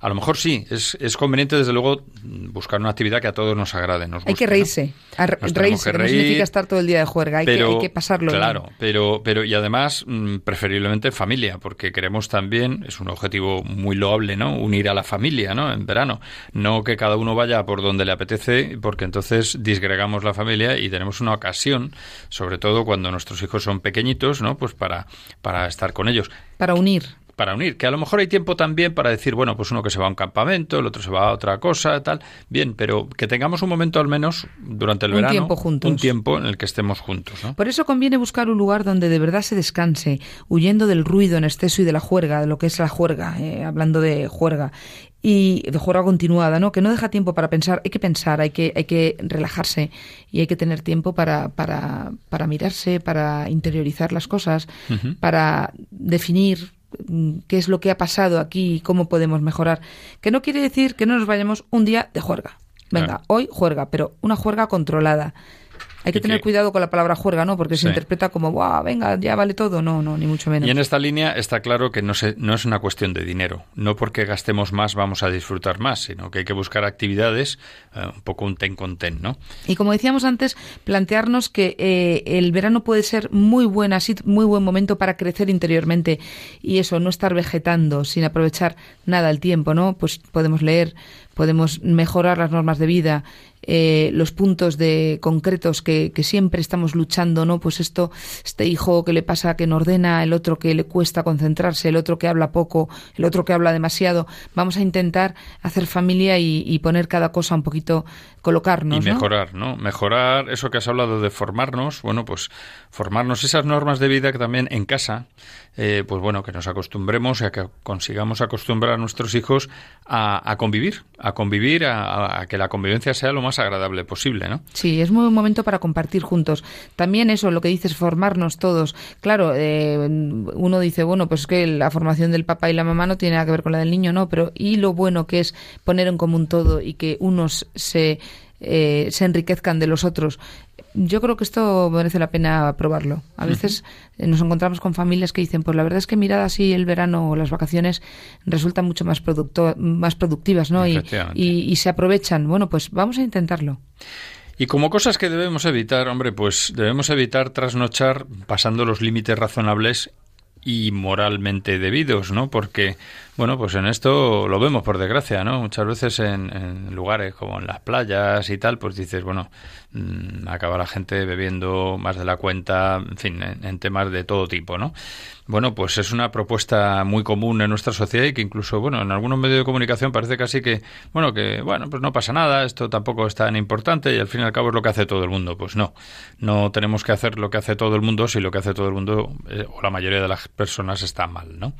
A lo mejor sí, es, es conveniente desde luego buscar una actividad que a todos nos agrade. Nos hay que reírse, reírse, no significa estar todo el día de juerga, hay, que, hay que pasarlo. Claro, pero, pero y además mm, preferiblemente en familia, porque queremos también, es un objetivo muy loable, ¿no? Unir a la familia, ¿no? En verano, no que cada uno vaya por donde le apetece, porque entonces disgregamos la familia y tenemos una ocasión, sobre todo cuando nuestros hijos son pequeñitos, ¿no? Pues para, para estar con ellos. Para unir para unir, que a lo mejor hay tiempo también para decir, bueno, pues uno que se va a un campamento, el otro se va a otra cosa, tal, bien, pero que tengamos un momento al menos durante el un verano, tiempo juntos. un tiempo en el que estemos juntos. ¿no? Por eso conviene buscar un lugar donde de verdad se descanse, huyendo del ruido en exceso y de la juerga, de lo que es la juerga, eh, hablando de juerga y de juerga continuada, ¿no? Que no deja tiempo para pensar, hay que pensar, hay que, hay que relajarse y hay que tener tiempo para, para, para mirarse, para interiorizar las cosas, para definir qué es lo que ha pasado aquí y cómo podemos mejorar. Que no quiere decir que no nos vayamos un día de juerga. Venga, hoy juerga, pero una juerga controlada. Hay que tener cuidado con la palabra juerga, ¿no? Porque se interpreta como, ¡guau! Venga, ya vale todo. No, no, ni mucho menos. Y en esta línea está claro que no, se, no es una cuestión de dinero. No porque gastemos más vamos a disfrutar más, sino que hay que buscar actividades eh, un poco un ten con ten, ¿no? Y como decíamos antes, plantearnos que eh, el verano puede ser muy buen, así, muy buen momento para crecer interiormente y eso, no estar vegetando sin aprovechar nada el tiempo, ¿no? Pues podemos leer, podemos mejorar las normas de vida, eh, los puntos de concretos que, que, siempre estamos luchando, ¿no? Pues esto, este hijo que le pasa que no ordena, el otro que le cuesta concentrarse, el otro que habla poco, el otro que habla demasiado. Vamos a intentar hacer familia y, y poner cada cosa un poquito, colocarnos. Y mejorar, ¿no? Mejorar eso que has hablado de formarnos, bueno, pues formarnos esas normas de vida que también en casa, eh, pues bueno, que nos acostumbremos a que consigamos acostumbrar a nuestros hijos a, a convivir, a convivir, a, que la convivencia sea lo más agradable posible, ¿no? Sí, es muy buen momento para compartir juntos. También eso, lo que dices, formarnos todos. Claro, eh, uno dice, bueno, pues es que la formación del papá y la mamá no tiene nada que ver con la del niño, no, pero y lo bueno que es poner en común todo y que unos se eh, se enriquezcan de los otros. Yo creo que esto merece la pena probarlo. A veces eh, nos encontramos con familias que dicen, pues la verdad es que mirad así el verano o las vacaciones resultan mucho más, producto, más productivas, ¿no? Y, y se aprovechan. Bueno, pues vamos a intentarlo. Y como cosas que debemos evitar, hombre, pues debemos evitar trasnochar pasando los límites razonables y moralmente debidos, ¿no? Porque bueno, pues en esto lo vemos por desgracia, ¿no? Muchas veces en, lugares como en las playas y tal, pues dices, bueno, mm, acaba la gente bebiendo más de la cuenta, en fin, en, temas de todo tipo, ¿no? Bueno, pues es una propuesta muy común en nuestra sociedad y que incluso, bueno, en algunos medios de comunicación parece casi que, bueno, que, bueno, pues no pasa nada, esto tampoco es tan importante y al fin y al cabo es lo que hace todo el mundo. Pues no, no tenemos que hacer lo que hace todo el mundo si lo que hace todo el mundo eh, o la mayoría de las personas está mal, ¿no?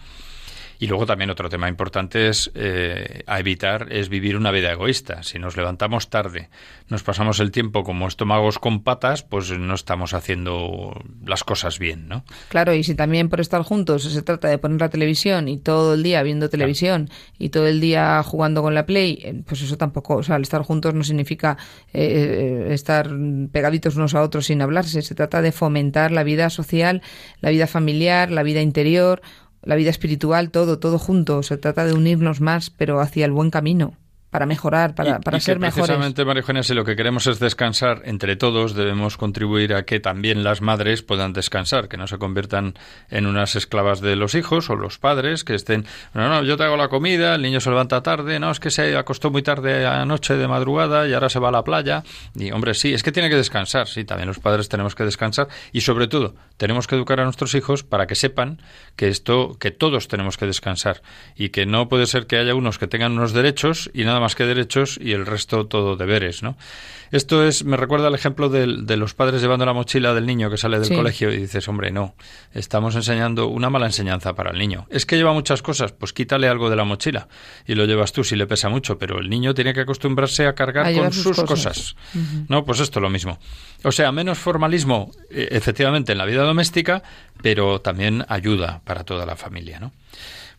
Y luego también otro tema importante es eh, a evitar es vivir una vida egoísta. Si nos levantamos tarde, nos pasamos el tiempo como estómagos con patas, pues no estamos haciendo las cosas bien, ¿no? Claro, y si también por estar juntos se trata de poner la televisión y todo el día viendo televisión y todo el día jugando con la Play, eh, pues eso tampoco, o sea, el estar juntos no significa eh, estar pegaditos unos a otros sin hablarse. Se trata de fomentar la vida social, la vida familiar, la vida interior la vida espiritual, todo, todo junto. Se trata de unirnos más, pero hacia el buen camino para mejorar, para, para ser mejores. Precisamente, María Eugenia, si lo que queremos es descansar entre todos, debemos contribuir a que también las madres puedan descansar, que no se conviertan en unas esclavas de los hijos o los padres, que estén, no, no, yo te hago la comida, el niño se levanta tarde, no, es que se acostó muy tarde anoche de madrugada y ahora se va a la playa. Y, hombre, sí, es que tiene que descansar, sí, también los padres tenemos que descansar y, sobre todo, tenemos que educar a nuestros hijos para que sepan que esto, que todos tenemos que descansar y que no puede ser que haya unos que tengan unos derechos y nada más que derechos y el resto todo deberes, ¿no? Esto es, me recuerda el ejemplo de, los padres llevando la mochila del niño que sale del colegio y dices, hombre, no, estamos enseñando una mala enseñanza para el niño. Es que lleva muchas cosas, pues quítale algo de la mochila y lo llevas tú si le pesa mucho, pero el niño tiene que acostumbrarse a cargar con sus, cosas. No, pues esto es lo mismo. O sea, menos formalismo, e, efectivamente, en la vida doméstica, pero también ayuda para toda la familia, ¿no?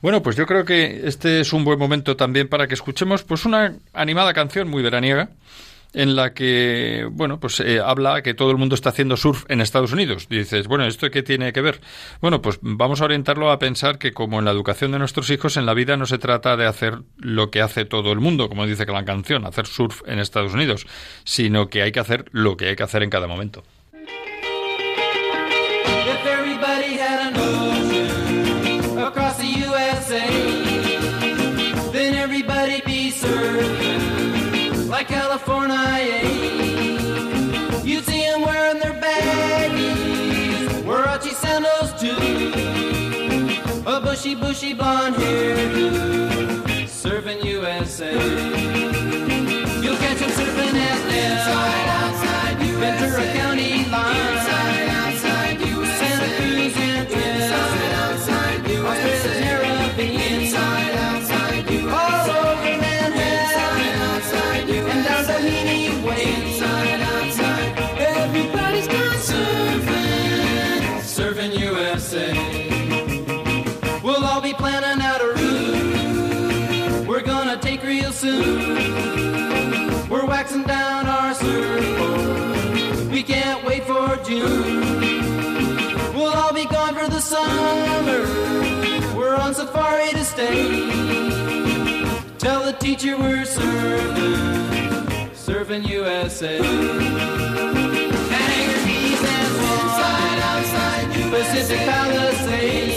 Bueno, pues yo creo que este es un buen momento también para que escuchemos pues una animada canción muy veraniega en la que, bueno, pues eh, habla que todo el mundo está haciendo surf en Estados Unidos. dices, bueno, ¿esto qué tiene que ver? Bueno, pues vamos a orientarlo a pensar que como en la educación de nuestros hijos, en la vida no se trata de hacer lo que hace todo el mundo, como dice la canción, hacer surf en Estados Unidos, sino que hay que hacer lo que hay que hacer en cada momento. Bushy, bushy blonde hairdo, serving USA. Waxing down our surfboard, we can't wait for June. We'll all be gone for the summer, we're on safari to stay. Tell the teacher we're surfing surfing USA. Hangar Keys and Inside, outside, USA. Pacific Palisades.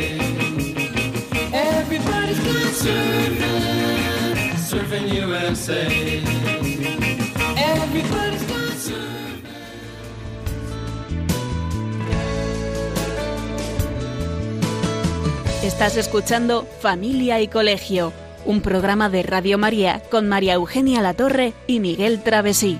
Estás escuchando Familia y Colegio, un programa de Radio María con María Eugenia Latorre y Miguel Travesí.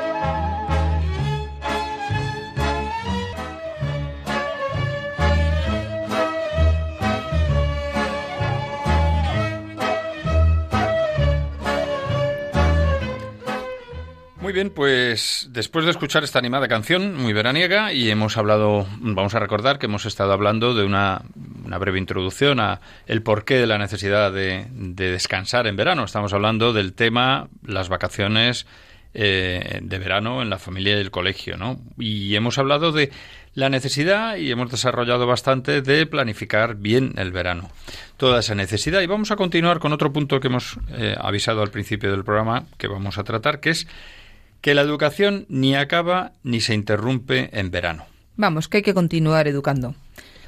Muy bien, pues después de escuchar esta animada canción muy veraniega y hemos hablado, vamos a recordar que hemos estado hablando de una, una breve introducción a el porqué de la necesidad de, de descansar en verano. Estamos hablando del tema las vacaciones eh, de verano en la familia y el colegio, ¿no? Y hemos hablado de la necesidad y hemos desarrollado bastante de planificar bien el verano. Toda esa necesidad. Y vamos a continuar con otro punto que hemos eh, avisado al principio del programa que vamos a tratar, que es que la educación ni acaba ni se interrumpe en verano. Vamos, que hay que continuar educando.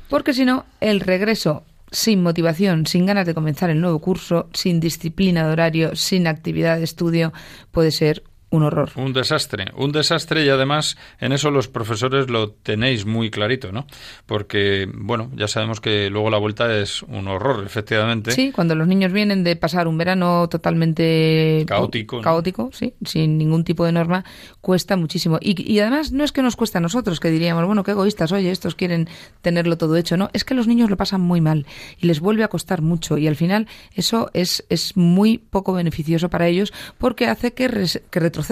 Porque si no, el regreso sin motivación, sin ganas de comenzar el nuevo curso, sin disciplina de horario, sin actividad de estudio, puede ser un horror. Un desastre, un desastre y además en eso los profesores lo tenéis muy clarito, ¿no? Porque, bueno, ya sabemos que luego la vuelta es un horror, efectivamente. Sí, cuando los niños vienen de pasar un verano totalmente Caótico, ¿no? caótico, sí, sin ningún tipo de norma, cuesta muchísimo. Y, y además no es que nos cuesta a nosotros, que diríamos, bueno, qué egoístas, oye, estos quieren tenerlo todo hecho, no, es que los niños lo pasan muy mal y les vuelve a costar mucho y al final eso es, es muy poco beneficioso para ellos porque hace que, res- que retrocedan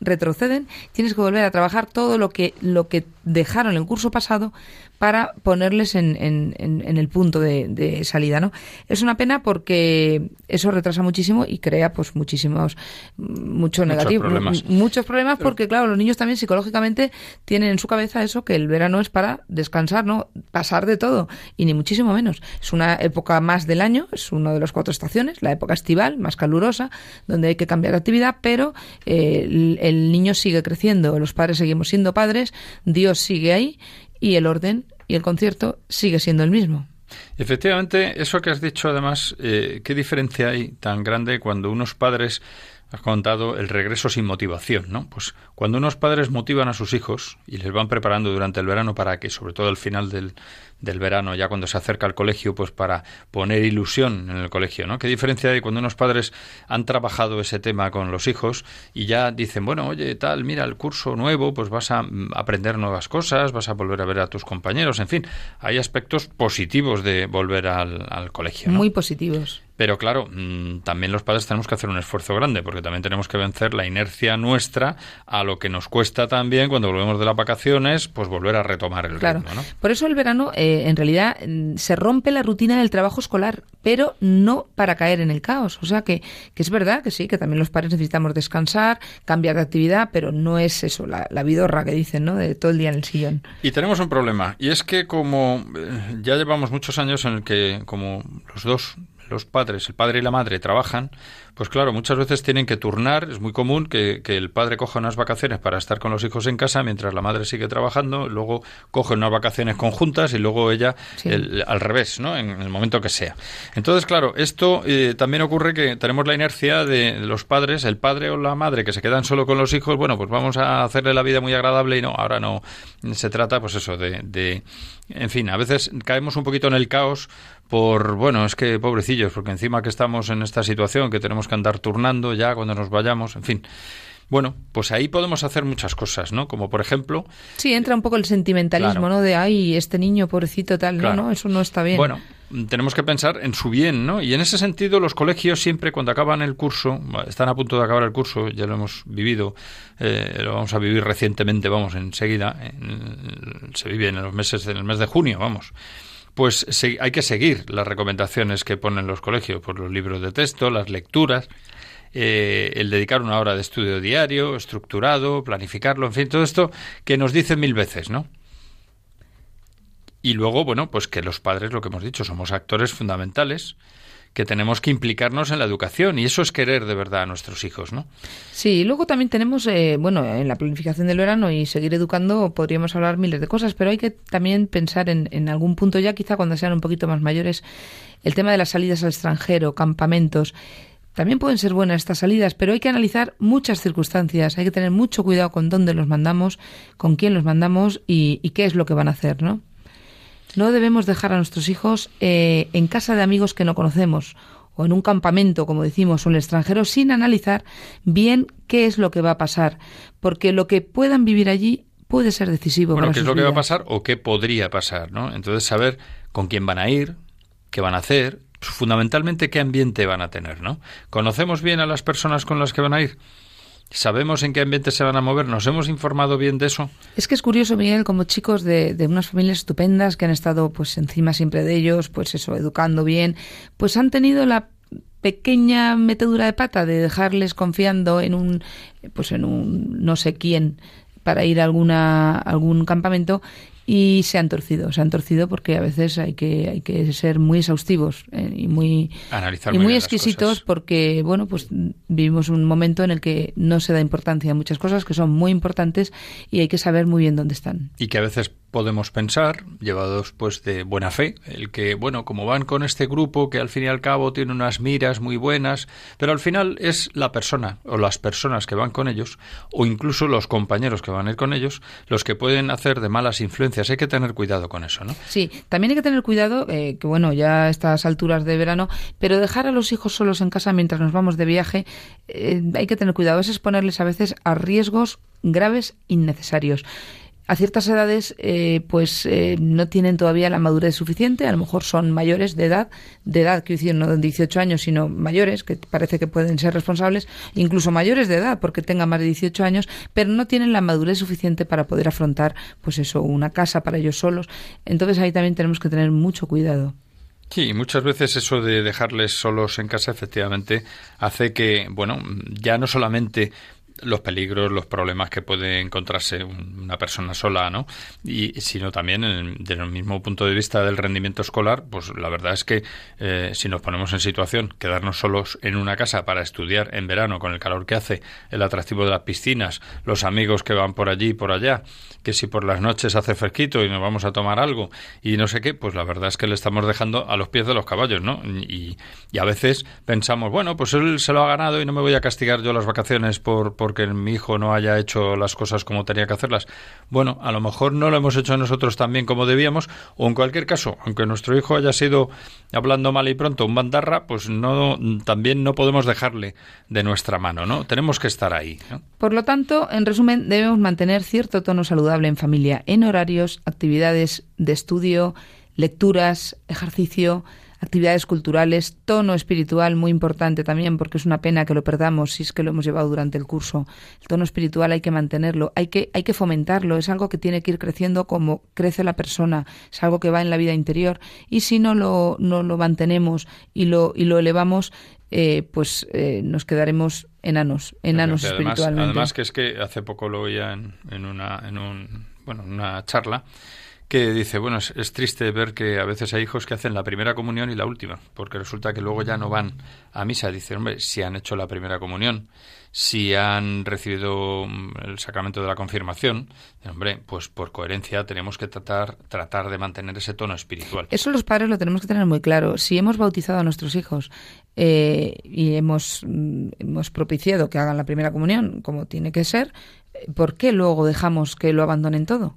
retroceden, tienes que volver a trabajar todo lo que lo que dejaron el curso pasado para ponerles en, en- en- en el punto de, de salida, ¿no? Es una pena porque eso retrasa muchísimo y crea pues muchísimos mucho Muchos negativo, problemas. mu- muchos problemas porque claro, los niños también psicológicamente tienen en su cabeza eso que el verano es para descansar, ¿no? Pasar de todo y ni muchísimo menos. Es una época más del año, es una de las cuatro estaciones, la época estival, más calurosa, donde hay que cambiar de actividad, pero eh, el, el niño sigue creciendo, los padres seguimos siendo padres, Dios sigue ahí y el orden y el concierto sigue siendo el mismo. Efectivamente, eso que has dicho, además, eh, ¿qué diferencia hay tan grande cuando unos padres, has contado el regreso sin motivación, ¿no? Pues cuando unos padres motivan a sus hijos y les van preparando durante el verano para que, sobre todo al final del, del verano, ya cuando se acerca al colegio, pues para poner ilusión en el colegio, ¿no? ¿Qué diferencia hay cuando unos padres han trabajado ese tema con los hijos y ya dicen, bueno, oye, tal, mira, el curso nuevo, pues vas a mm, aprender nuevas cosas, vas a volver a ver a tus compañeros, en fin, hay aspectos positivos de volver al, al colegio, ¿no? Muy positivos. Pero claro, mm, también los padres tenemos que hacer un esfuerzo grande, porque también tenemos que vencer la inercia nuestra a lo que nos cuesta también cuando volvemos de las vacaciones, pues volver a retomar el Claro. ritmo, ¿no? Por eso el verano, eh, en realidad, mm, se rompe la rutina del trabajo escolar, pero no para caer en el caos. O sea que, que es verdad que sí, que también los padres necesitamos descansar, cambiar de actividad, pero no es eso, la, la vidorra que dicen, ¿no? De todo el día en el sillón. Y tenemos un problema, y es que como eh, ya llevamos muchos años en el que como los dos, los padres, el padre y la madre trabajan, pues claro, muchas veces tienen que turnar, es muy común que, que el padre coja unas vacaciones para estar con los hijos en casa mientras la madre sigue trabajando, luego coge unas vacaciones conjuntas y luego ella Sí. el- al revés, ¿no? En el momento que sea. Entonces, claro, esto eh, también ocurre que tenemos la inercia de los padres, el padre o la madre que se quedan solo con los hijos, bueno, pues vamos a hacerle la vida muy agradable y no, ahora no. Se trata, pues eso, de, de en fin, a veces caemos un poquito en el caos por, bueno, es que pobrecillos, porque encima que estamos en esta situación, que tenemos que andar turnando ya cuando nos vayamos, en fin. Bueno, pues ahí podemos hacer muchas cosas, ¿no? Como por ejemplo, Sí, entra un poco el sentimentalismo, Claro. ¿no? De, ay, este niño pobrecito tal, Claro. no, no, eso no está bien. Bueno, tenemos que pensar en su bien, ¿no? Y en ese sentido, los colegios siempre, cuando acaban el curso, están a punto de acabar el curso, ya lo hemos vivido, eh, lo vamos a vivir recientemente, vamos, enseguida, en- se vive en los meses, en el mes de junio, vamos. Pues hay que seguir las recomendaciones que ponen los colegios, por los libros de texto, las lecturas, eh, el dedicar una hora de estudio diario, estructurado, planificarlo, en fin, todo esto que nos dicen mil veces, ¿no? Y luego, bueno, pues que los padres, lo que hemos dicho, somos actores fundamentales, que tenemos que implicarnos en la educación, y eso es querer de verdad a nuestros hijos, ¿no? Sí, y luego también tenemos, eh, bueno, en la planificación del verano y seguir educando podríamos hablar miles de cosas, pero hay que también pensar en, en algún punto ya, quizá cuando sean un poquito más mayores, el tema de las salidas al extranjero, campamentos. También pueden ser buenas estas salidas, pero hay que analizar muchas circunstancias, hay que tener mucho cuidado con dónde los mandamos, con quién los mandamos y, y qué es lo que van a hacer, ¿no? No debemos dejar a nuestros hijos eh, en casa de amigos que no conocemos o en un campamento, como decimos, o en el extranjero, sin analizar bien qué es lo que va a pasar, porque lo que puedan vivir allí puede ser decisivo. Bueno, para qué es lo que va a pasar o qué podría pasar, ¿no? Entonces, saber con quién van a ir, qué van a hacer, fundamentalmente qué ambiente van a tener, ¿no? ¿Conocemos bien a las personas con las que van a ir? ¿Sabemos en qué ambiente se van a mover? ¿Nos hemos informado bien de eso? Es que es curioso, Miguel, como chicos de, de unas familias estupendas que han estado pues encima siempre de ellos, pues eso, educando bien, pues han tenido la pequeña metedura de pata de dejarles confiando en un pues en un no sé quién para ir a alguna algún campamento y se han torcido, se han torcido porque a veces hay que hay que ser muy exhaustivos eh, y muy Analizar y muy muy exquisitos porque bueno pues vivimos un momento en el que no se da importancia a muchas cosas que son muy importantes y hay que saber muy bien dónde están. y que a veces podemos pensar, llevados pues de buena fe, el que, bueno, como van con este grupo que al fin y al cabo tiene unas miras muy buenas, pero al final es la persona o las personas que van con ellos, o incluso los compañeros que van a ir con ellos, los que pueden hacer de malas influencias. Hay que tener cuidado con eso, ¿no? Sí, también hay que tener cuidado, eh, que bueno, ya a estas alturas de verano, pero dejar a los hijos solos en casa mientras nos vamos de viaje, eh, hay que tener cuidado, es exponerles a veces a riesgos graves innecesarios. A ciertas edades, eh, pues eh, no tienen todavía la madurez suficiente, a lo mejor son mayores de edad, de edad, quiero decir, no de 18 años, sino mayores, que parece que pueden ser responsables, incluso mayores de edad, porque tengan más de 18 años, pero no tienen la madurez suficiente para poder afrontar, pues eso, una casa para ellos solos. Entonces ahí también tenemos que tener mucho cuidado. Sí, muchas veces eso de dejarles solos en casa efectivamente hace que, bueno, ya no solamente los peligros, los problemas que puede encontrarse un- una persona sola, ¿no? Y sino también en desde el mismo punto de vista del rendimiento escolar, pues la verdad es que eh, si nos ponemos en situación quedarnos solos en una casa para estudiar en verano con el calor que hace, el atractivo de las piscinas, los amigos que van por allí y por allá, que si por las noches hace fresquito y nos vamos a tomar algo y no sé qué, pues la verdad es que le estamos dejando a los pies de los caballos, ¿no? Y, y a veces pensamos, bueno, pues él se lo ha ganado y no me voy a castigar yo las vacaciones por porque mi hijo no haya hecho las cosas como tenía que hacerlas. Bueno, a lo mejor no lo hemos hecho nosotros tan bien como debíamos, o en cualquier caso, aunque nuestro hijo haya sido, hablando mal y pronto, un bandarra, pues no, también no podemos dejarle de nuestra mano, ¿no? Tenemos que estar ahí. Por lo tanto, en resumen, debemos mantener cierto tono saludable en familia, en horarios, actividades de estudio, lecturas, ejercicio, actividades culturales, tono espiritual muy importante también, porque es una pena que lo perdamos si es que lo hemos llevado durante el curso. El tono espiritual hay que mantenerlo, hay que, hay que fomentarlo, es algo que tiene que ir creciendo como crece la persona, es algo que va en la vida interior y si no lo, no lo mantenemos y lo, y lo elevamos, eh, pues eh, nos quedaremos enanos, enanos Además- espiritualmente. Además, que es que hace poco lo oía en, en una, en un, bueno, en una charla que dice, bueno, es, triste ver que a veces hay hijos que hacen la primera comunión y la última, porque resulta que luego ya no van a misa. Dice, hombre, si han hecho la primera comunión, si han recibido mm, el sacramento de la confirmación, hombre, pues por coherencia tenemos que tratar, tratar de mantener ese tono espiritual. Eso los padres lo tenemos que tener muy claro. Si hemos bautizado a nuestros hijos eh, y hemos, mm, hemos propiciado que hagan la primera comunión como tiene que ser, eh, ¿por qué luego dejamos que lo abandonen todo?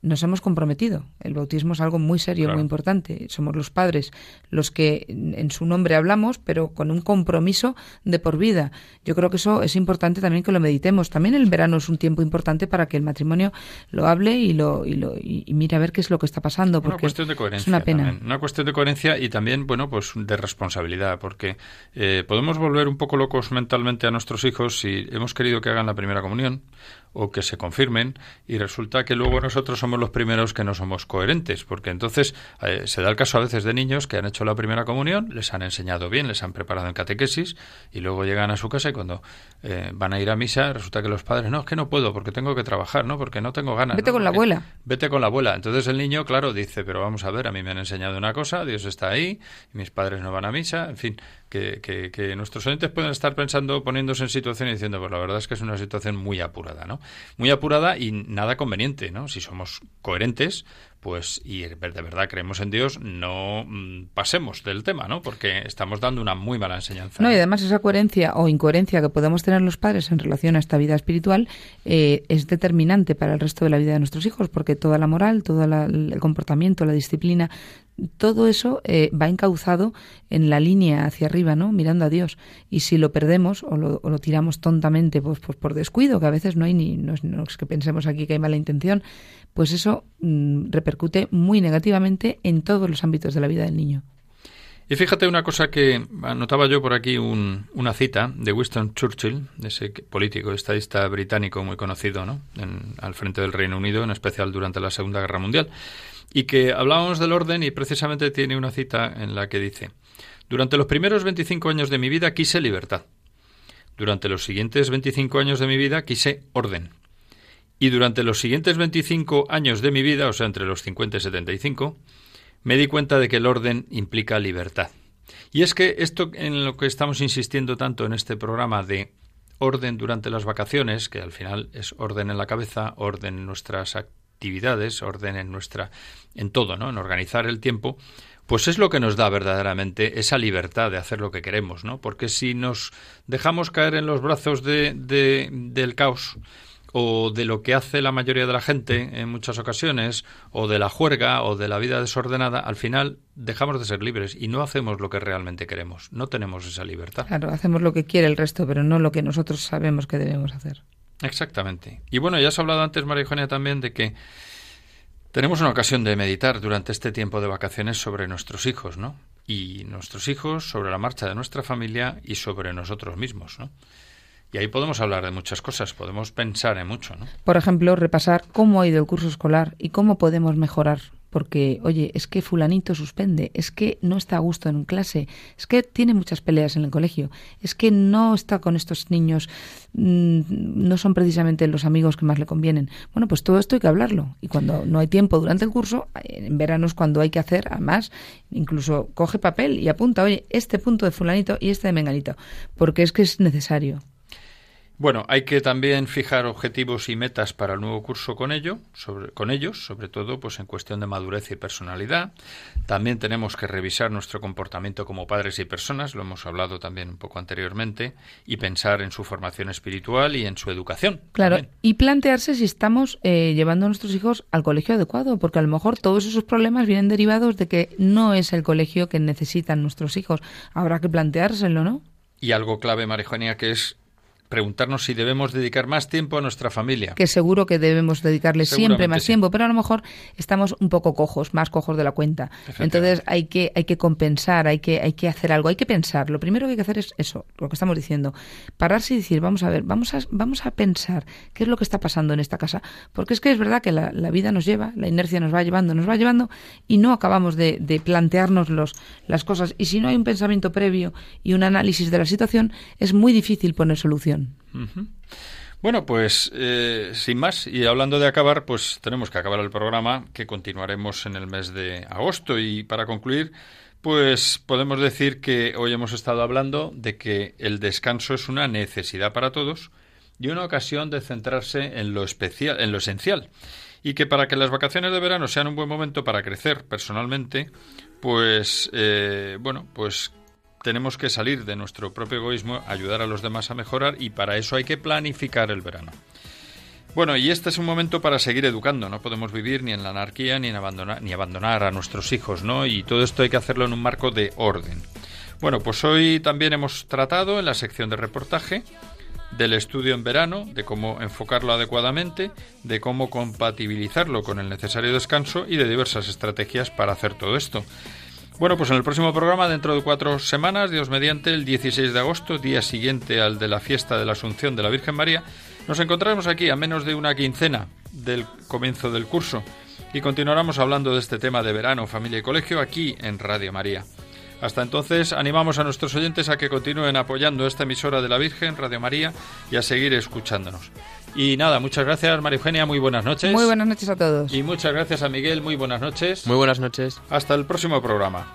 Nos hemos comprometido. El bautismo es algo muy serio, Claro. muy importante. Somos los padres los que en su nombre hablamos, pero con un compromiso de por vida. Yo creo que eso es importante también que lo meditemos. También el verano es un tiempo importante para que el matrimonio lo hable y lo y, lo, y, mire a ver qué es lo que está pasando. Una Porque cuestión de coherencia. es una pena. también. Una cuestión de coherencia y también, bueno, pues de responsabilidad, porque eh, podemos volver un poco locos mentalmente a nuestros hijos si hemos querido que hagan la primera comunión o que se confirmen y resulta que luego nosotros somos los primeros que no somos coherentes, porque entonces eh, se da el caso a veces de niños que han hecho la primera comunión, les han enseñado bien, les han preparado en catequesis y luego llegan a su casa y cuando eh, van a ir a misa resulta que los padres, no, es que no puedo porque tengo que trabajar, ¿no? Porque no tengo ganas. Vete ¿no? con la Porque- abuela. Vete con la abuela. Entonces el niño, claro, dice, pero vamos a ver, a mí me han enseñado una cosa, Dios está ahí, y mis padres no van a misa, en fin, que, que, que nuestros oyentes pueden estar pensando, poniéndose en situación y diciendo, pues la verdad es que es una situación muy apurada, ¿no? Muy apurada y nada conveniente, ¿no? Si somos coherentes, pues, y de verdad creemos en Dios, no mm, pasemos del tema, ¿no? Porque estamos dando una muy mala enseñanza. No, y además esa coherencia o incoherencia que podemos tener los padres en relación a esta vida espiritual eh, es determinante para el resto de la vida de nuestros hijos, porque toda la moral, todo la- el comportamiento, la disciplina, todo eso eh, va encauzado en la línea hacia arriba, ¿no? Mirando a Dios. Y si lo perdemos o lo, tiramos tontamente, pues, pues por descuido, que a veces no hay ni, no es, no es que pensemos aquí que hay mala intención, pues eso mm, repercute muy negativamente en todos los ámbitos de la vida del niño. Y fíjate una cosa que anotaba yo por aquí un- una cita de Winston Churchill, ese político, estadista británico muy conocido, ¿no? Al frente del Reino Unido, en especial durante la Segunda Guerra Mundial, y que hablábamos del orden y precisamente tiene una cita en la que dice: Durante los primeros 25 años de mi vida quise libertad. Durante los siguientes 25 años de mi vida quise orden. Y durante los siguientes 25 años de mi vida, o sea, entre los 50 y 75, me di cuenta de que el orden implica libertad. Y es que esto en lo que estamos insistiendo tanto en este programa de orden durante las vacaciones, que al final es orden en la cabeza, orden en nuestras actividades, orden en nuestra en todo, ¿no? En organizar el tiempo, pues es lo que nos da verdaderamente esa libertad de hacer lo que queremos, ¿no? Porque si nos dejamos caer en los brazos de, de- del caos, o de lo que hace la mayoría de la gente en muchas ocasiones, o de la juerga, o de la vida desordenada, al final dejamos de ser libres y no hacemos lo que realmente queremos. No tenemos esa libertad. Claro, hacemos lo que quiere el resto, pero no lo que nosotros sabemos que debemos hacer. Exactamente. Y bueno, ya has hablado antes, María Eugenia, también de que tenemos una ocasión de meditar durante este tiempo de vacaciones sobre nuestros hijos, ¿no? Y nuestros hijos, sobre la marcha de nuestra familia y sobre nosotros mismos, ¿no? Y ahí podemos hablar de muchas cosas, podemos pensar en mucho, ¿no? Por ejemplo, repasar cómo ha ido el curso escolar y cómo podemos mejorar. Porque, oye, es que fulanito suspende, es que no está a gusto en clase, es que tiene muchas peleas en el colegio, es que no está con estos niños, mm, no son precisamente los amigos que más le convienen. Bueno, pues todo esto hay que hablarlo. Y cuando no hay tiempo durante el curso, en verano es cuando hay que hacer, además, incluso coge papel y apunta, oye, este punto de fulanito y este de menganito, porque es que es necesario. Bueno, hay que también fijar objetivos y metas para el nuevo curso con ello, sobre, con ellos, sobre todo pues en cuestión de madurez y personalidad. También tenemos que revisar nuestro comportamiento como padres y personas, lo hemos hablado también un poco anteriormente, y pensar en su formación espiritual y en su educación. Claro, también. y plantearse si estamos eh, llevando a nuestros hijos al colegio adecuado, porque a lo mejor todos esos problemas vienen derivados de que no es el colegio que necesitan nuestros hijos. Habrá que planteárselo, ¿no? Y algo clave, María Eugenia, que es preguntarnos si debemos dedicar más tiempo a nuestra familia. Que seguro que debemos dedicarle siempre más sí. tiempo, pero a lo mejor estamos un poco cojos, más cojos de la cuenta. Entonces hay que, hay que compensar, hay que, hay que hacer algo, hay que pensar. Lo primero que hay que hacer es eso, lo que estamos diciendo. Pararse y decir, vamos a ver, vamos a, vamos a pensar qué es lo que está pasando en esta casa. Porque es que es verdad que la, la vida nos lleva, la inercia nos va llevando, nos va llevando y no acabamos de, de plantearnos los, las cosas. Y si no hay un pensamiento previo y un análisis de la situación, es muy difícil poner solución. Bueno, pues eh, sin más, y hablando de acabar, pues tenemos que acabar el programa que continuaremos en el mes de agosto. Y para concluir, pues podemos decir que hoy hemos estado hablando de que el descanso es una necesidad para todos y una ocasión de centrarse en lo especial, en lo esencial. Y que para que las vacaciones de verano sean un buen momento para crecer personalmente, pues eh, bueno, pues tenemos que salir de nuestro propio egoísmo, ayudar a los demás a mejorar y para eso hay que planificar el verano. Bueno, y este es un momento para seguir educando. No podemos vivir ni en la anarquía ni en abandonar ni abandonar a nuestros hijos, ¿no? Y todo esto hay que hacerlo en un marco de orden. Bueno, pues hoy también hemos tratado en la sección de reportaje del estudio en verano, de cómo enfocarlo adecuadamente, de cómo compatibilizarlo con el necesario descanso y de diversas estrategias para hacer todo esto. Bueno, pues en el próximo programa, dentro de cuatro semanas, Dios mediante, el 16 de agosto, día siguiente al de la fiesta de la Asunción de la Virgen María, nos encontraremos aquí a menos de una quincena del comienzo del curso y continuaremos hablando de este tema de verano, familia y colegio aquí en Radio María. Hasta entonces, animamos a nuestros oyentes a que continúen apoyando esta emisora de la Virgen, Radio María, y a seguir escuchándonos. Y nada, muchas gracias, María Eugenia, muy buenas noches. Muy buenas noches a todos. Y muchas gracias a Miguel, muy buenas noches. Muy buenas noches. Hasta el próximo programa.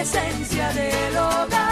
esencia del hogar.